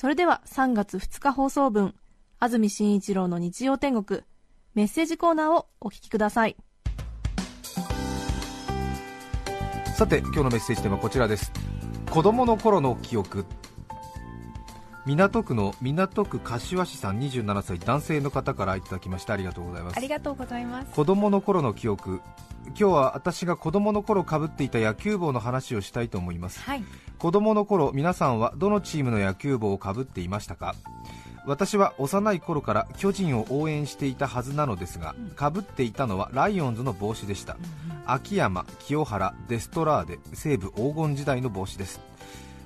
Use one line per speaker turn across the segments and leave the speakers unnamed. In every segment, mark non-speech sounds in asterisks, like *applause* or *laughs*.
それでは3月2日放送分、安住紳一郎の日曜天国、メッセージコーナーをお聞きください。
さて今日のメッセージテーマはこちらです。子供の頃の記憶。港区の港区柏市さん27歳男性の方からいただきましてありがとうございます。
ありがとうございます。
子供の頃の記憶今日は私が子供の頃かぶっていた野球帽の話をしたいと思います。
はい。
子供の頃皆さんはどのチームの野球帽をかぶっていましたか？私は幼い頃から巨人を応援していたはずなのですがかぶっていたのはライオンズの帽子でした。秋山、清原、デストラーデ西武黄金時代の帽子です。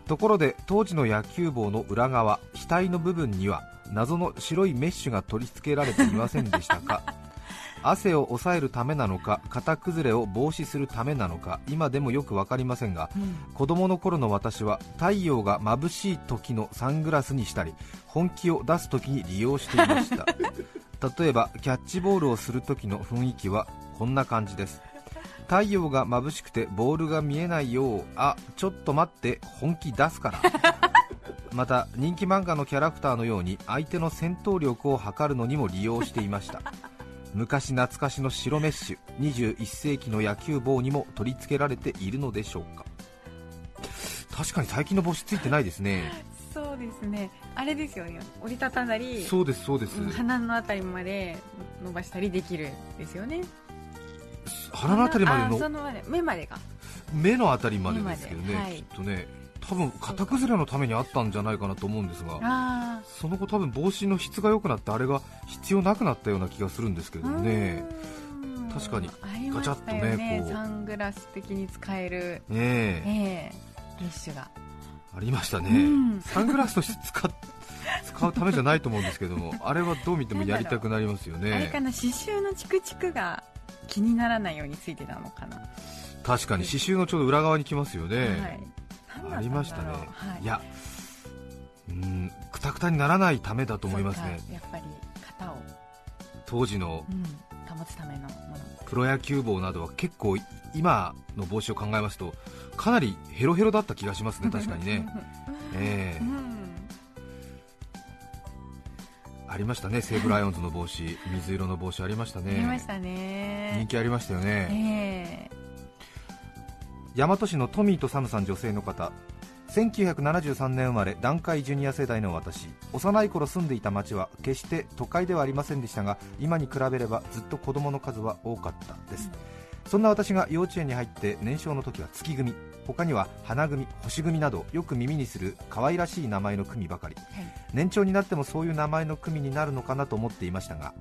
ところで当時の野球帽の裏側額の部分には謎の白いメッシュが取り付けられていませんでしたか？汗を抑えるためなのか型崩れを防止するためなのか今でもよく分かりませんが、子供の頃の私は太陽が眩しい時のサングラスにしたり本気を出す時に利用していました。*laughs* 例えばキャッチボールをする時の雰囲気はこんな感じです。太陽が眩しくてボールが見えないようあちょっと待って本気出すから。*laughs* また人気漫画のキャラクターのように相手の戦闘力を測るのにも利用していました昔懐かしの白メッシュ21世紀の野球帽にも取り付けられているのでしょうか確かに最近の帽子ついてないですね
そうですね。あれですよね。折りたたんだり、
そうですそうです
うん鼻のあたりまで伸ばしたりできるんですよね。
鼻のあたりまでの？
あそのまで目までが。
目のあたりまでですけどね、
はい
きっとね多分型崩れのためにあったんじゃないかなと思うんですが
あ
その後多分帽子の質が良くなってあれが必要なくなったような気がするんですけ
あ。
どね。
うん。
確かにガチャッとね
ね
こう。
サングラス的に使える、
ねえ。
えッシュが。
ありましたね、
うん。
サングラスとして使っ *laughs* 使うためじゃないと思うんですけどもあれはどう見てもやりたくなりますよ
あれか
ね
な、刺繍のチクチクが気にならないようについてたのかな。
確かに刺繍のちょうど裏側に来ますよね、
はい。
ありましたね、
はい。
い、やうんくたくたにならないためだと思いますね。
やっぱり型を、
当時の
うん、保つためのもの。
プロ野球帽などは結構今の帽子を考えますとかなりヘロヘロだった気がしますね *laughs* 確かにね。ええ。
うん
ありましたね西武ライオンズの帽子。水色の帽子ありました
あ
ね
りましたね。
人気ありましたよね、
え
大和市のトミーとサムさん女性の方。1973年生まれ団塊ジュニア世代の私。幼い頃住んでいた町は決して都会ではありませんでしたが今に比べればずっと子供の数は多かったです、そんな私が幼稚園に入って年少の時は月組。他には花組星組などよく耳にする可愛らしい名前の組ばかり。
はい。
年長になってもそういう名前の組になるのかなと思っていましたが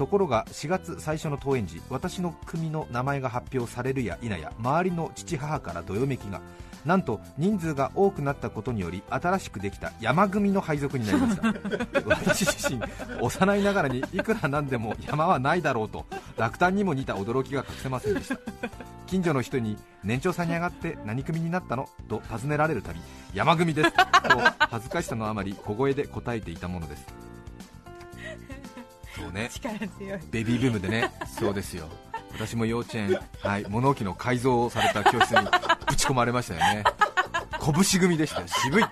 ところが4月最初の登園時私の組の名前が発表されるや否や周りの父母からどよめきがなんと人数が多くなったことにより新しくできた山組の配属になりました。*laughs* 私自身幼いながらにいくらなんでも山はないだろうと落胆にも似た驚きが隠せませんでした。近所の人に年長さんに上がって何組になったの？と尋ねられるたび山組ですと恥ずかしさのあまり小声で答えていたものです。そうね。
力強い。
ベビーブームでね。そうですよ。私も幼稚園、はい、物置の改造をされた教室にぶち込まれましたよね。拳組でしたよ。渋い。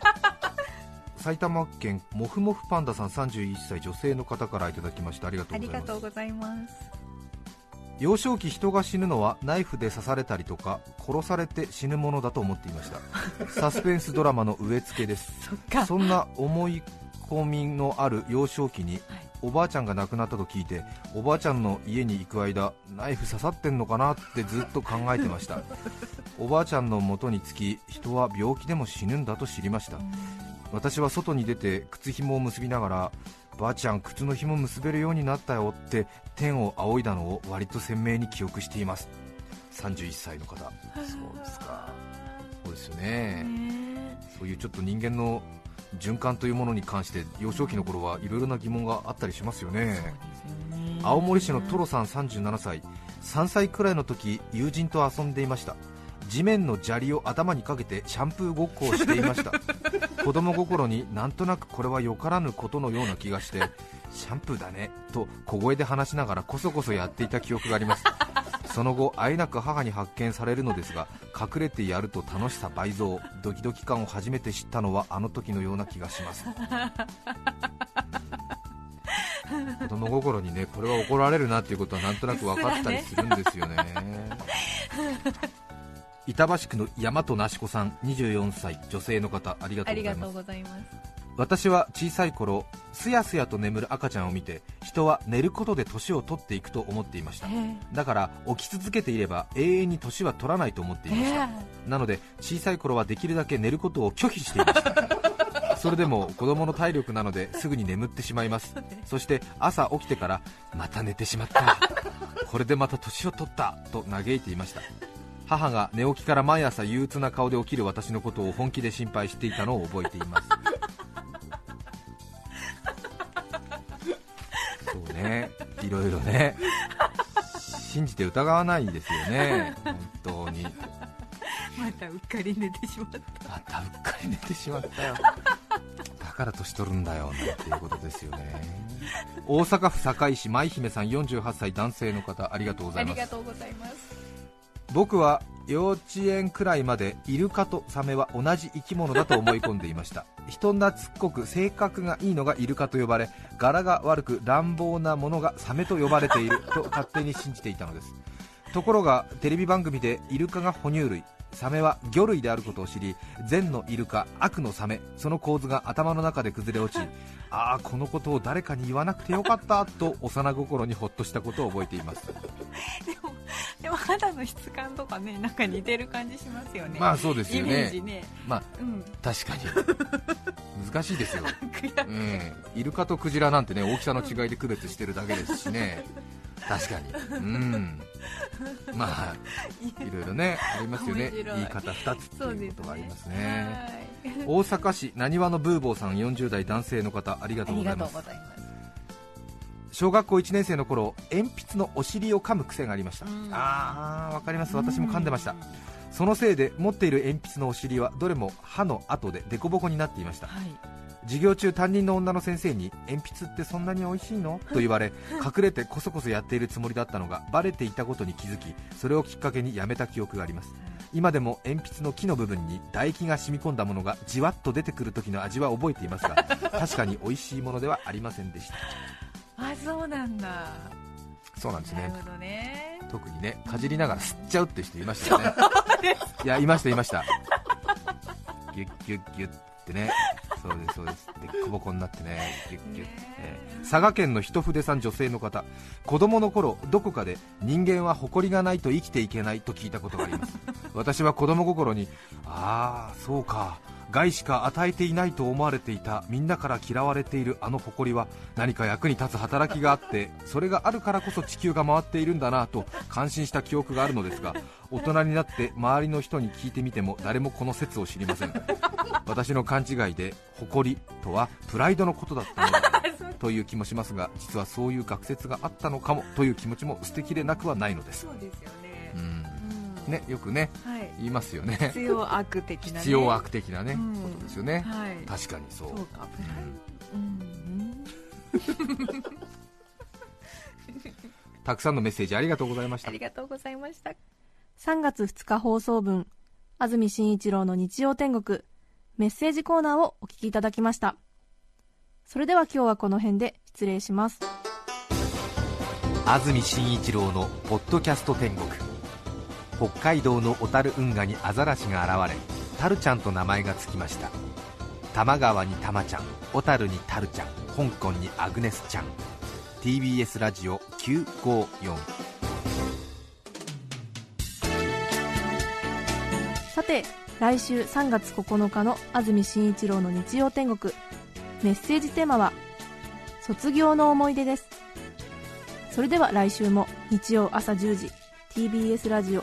埼玉県もふもふパンダさん31歳女性の方からいただきました。ありがと
あ
うございます。幼少期人が死ぬのはナイフで刺されたりとか殺されて死ぬものだと思っていました。サスペンスドラマの植え付けです。
そ
んな思い込みのある幼少期に
はい。
おばあちゃんが亡くなったと聞いておばあちゃんの家に行く間ナイフ刺さってんのかなってずっと考えてました。*laughs* おばあちゃんの元につき人は病気でも死ぬんだと知りました。私は外に出て靴紐を結びながらばあちゃん靴の紐結べるようになったよって天を仰いだのを割と鮮明に記憶しています。31歳の方。*laughs* そうですか。そうですよね。
ね
そういうちょっと人間の循環というものに関して幼少期の頃はいろいろな疑問があったりしますよね。青森市のトロさん37歳。3歳くらいの時友人と遊んでいました。地面の砂利を頭にかけてシャンプーごっこをしていました。*laughs* 子供心になんとなくこれはよからぬことのような気がしてシャンプーだねと小声で話しながらこそこそやっていた記憶がありますその後あえなく母に発見されるのですが隠れてやると楽しさ倍増。ドキドキ感を初めて知ったのはあの時のような気がします。子供心にねこれは怒られるなっていうことはなんとなく分かったりするんですよね。*laughs* 板橋区の大和なしこさん24歳。女性の方ありがとうございます私は小さい頃すやすやと眠る赤ちゃんを見て人は寝ることで年を取っていくと思っていました。だから起き続けていれば永遠に年は取らないと思っていました、なので小さい頃はできるだけ寝ることを拒否していました。*laughs* それでも子供の体力なのですぐに眠ってしまいます。そして朝起きてからまた寝てしまった。これでまた年を取った。と嘆いていました。母が寝起きから毎朝憂鬱な顔で起きる私のことを本気で心配していたのを覚えていますいろいろね。信じて疑わないですよね。本当に。
またうっかり寝てしまった。
またうっかり寝てしまったよ。だから年取るんだよなんていうことですよね。大阪府堺市舞姫さん48歳男性の方ありがとうございます。
ありがとうございます。
僕は幼稚園くらいまでイルカとサメは同じ生き物だと思い込んでいました人懐っこく性格がいいのがイルカと呼ばれ柄が悪く乱暴なものがサメと呼ばれている *laughs* と勝手に信じていたのです。ところがテレビ番組でイルカが哺乳類サメは魚類であることを知り善のイルカ悪のサメその構図が頭の中で崩れ落ち *laughs* ああこのことを誰かに言わなくてよかったと幼心にほっとしたことを覚えています。
で *laughs* も肌の質感とかねなんか似てる感じしますよね。
まあそうですよね。
ジね。
まあ
うん。
確かに。難しいですよ、*laughs*
悔や
ええイルカとクジラなんてね大きさの違いで区別してるだけですしね。確かに。うん。まあいろいろねありますよね。言い方2つっていうことがありますね。
ね。
大阪市なにわのブーボーさん40代男性の方ありがとうございます小学校1年生の頃鉛筆のお尻を噛む癖がありました、
うん。
ああわかります。私も噛んでました。そのせいで持っている鉛筆のお尻はどれも歯の跡で凸凹になっていました。
はい。
授業中担任の女の先生に鉛筆ってそんなに美味しいの？*laughs* と言われ隠れてこそこそやっているつもりだったのがバレていたことに気づきそれをきっかけにやめた記憶があります。今でも鉛筆の木の部分に唾液が染み込んだものがじわっと出てくる時の味は覚えていますが *laughs* 確かに美味しいものではありませんでした
あそうなんだ。
そうなんですね。
ね。
特にねかじりながら吸っちゃうって人いましたよね。いやいましたいました。ギュッギュッギュッってね。そうですそうです。でくぼこになってね。ギュッギュッ、
ね
え。ー佐賀県の一筆さん女性の方。子供の頃どこかで人間は誇りがないと生きていけないと聞いたことがあります。私は子供心にああそうか害しか与えていないと思われていたみんなから嫌われているあの誇りは何か役に立つ働きがあってそれがあるからこそ地球が回っているんだなと感心した記憶があるのですが大人になって周りの人に聞いてみても誰もこの説を知りません。私の勘違いで誇りとはプライドのことだったのだという気もしますが実はそういう学説があったのかもという気持ちも捨てきれなくはないのです、
そうですよね。
うん。
うん。
ね、よくね
はい
言いますよね。
必要悪的なね。
必要悪的なね、
うん。
ことですよね、
はい。
確かにそう。
そうか。プライうん。
たくさんのメッセージありがとうございました。
ありがとうございました。
3月2日放送分安住紳一郎の日曜天国メッセージコーナーをお聞きいただきました。それでは今日はこの辺で失礼します。
安住紳一郎の「ポッドキャスト天国」北海道の小樽運河にアザラシが現れタルちゃんと名前がつきました。多摩川にタマちゃん小樽にタルちゃん香港にアグネスちゃん。TBS ラジオ954
さて来週3月9日の安住紳一郎の日曜天国。メッセージテーマは「卒業の思い出」です。それでは来週も日曜朝10時 TBS ラジオ